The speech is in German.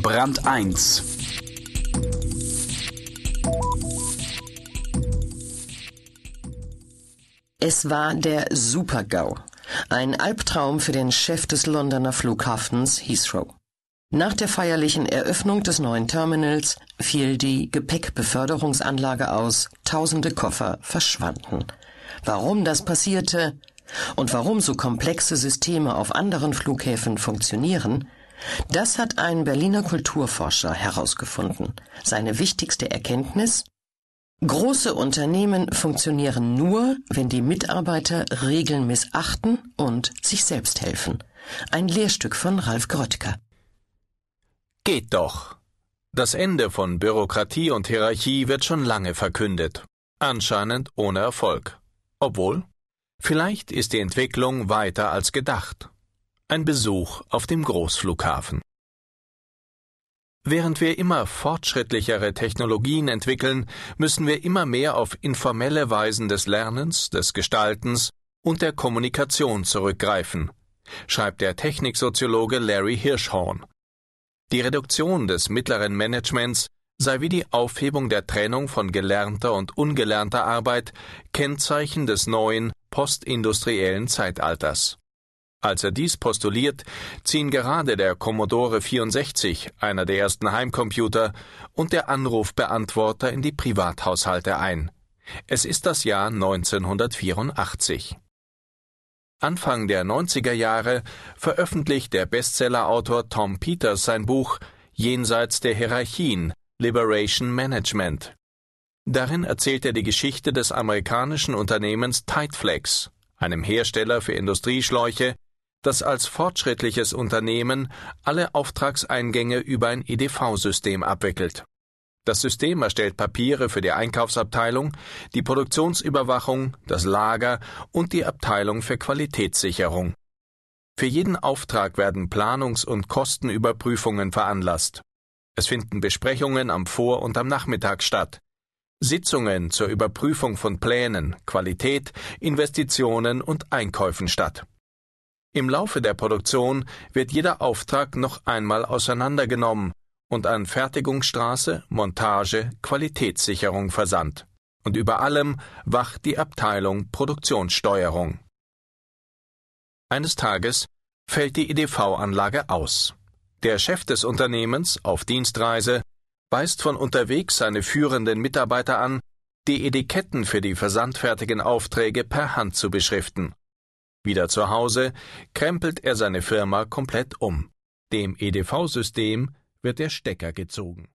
Brand 1 Es war der Super-GAU. Ein Albtraum für den Chef des Londoner Flughafens Heathrow. Nach der feierlichen Eröffnung des neuen Terminals fiel die Gepäckbeförderungsanlage aus, tausende Koffer verschwanden. Warum das passierte und warum so komplexe Systeme auf anderen Flughäfen funktionieren, das hat ein Berliner Kulturforscher herausgefunden. Seine wichtigste Erkenntnis? Große Unternehmen funktionieren nur, wenn die Mitarbeiter Regeln missachten und sich selbst helfen. Ein Lehrstück von Ralf Gröttger. Geht doch. Das Ende von Bürokratie und Hierarchie wird schon lange verkündet. Anscheinend ohne Erfolg. Obwohl, vielleicht ist die Entwicklung weiter als gedacht. Ein Besuch auf dem Großflughafen. Während wir immer fortschrittlichere Technologien entwickeln, müssen wir immer mehr auf informelle Weisen des Lernens, des Gestaltens und der Kommunikation zurückgreifen, schreibt der Techniksoziologe Larry Hirschhorn. Die Reduktion des mittleren Managements sei wie die Aufhebung der Trennung von gelernter und ungelernter Arbeit Kennzeichen des neuen postindustriellen Zeitalters. Als er dies postuliert, ziehen gerade der Commodore 64, einer der ersten Heimcomputer, und der Anrufbeantworter in die Privathaushalte ein. Es ist das Jahr 1984. Anfang der 90er Jahre veröffentlicht der Bestsellerautor Tom Peters sein Buch Jenseits der Hierarchien Liberation Management. Darin erzählt er die Geschichte des amerikanischen Unternehmens Tideflex, einem Hersteller für Industrieschläuche, das als fortschrittliches Unternehmen alle Auftragseingänge über ein EDV-System abwickelt. Das System erstellt Papiere für die Einkaufsabteilung, die Produktionsüberwachung, das Lager und die Abteilung für Qualitätssicherung. Für jeden Auftrag werden Planungs- und Kostenüberprüfungen veranlasst. Es finden Besprechungen am Vor- und am Nachmittag statt. Sitzungen zur Überprüfung von Plänen, Qualität, Investitionen und Einkäufen statt. Im Laufe der Produktion wird jeder Auftrag noch einmal auseinandergenommen und an Fertigungsstraße, Montage, Qualitätssicherung versandt. Und über allem wacht die Abteilung Produktionssteuerung. Eines Tages fällt die EDV-Anlage aus. Der Chef des Unternehmens auf Dienstreise weist von unterwegs seine führenden Mitarbeiter an, die Etiketten für die versandfertigen Aufträge per Hand zu beschriften. Wieder zu Hause krempelt er seine Firma komplett um. Dem EDV-System wird der Stecker gezogen.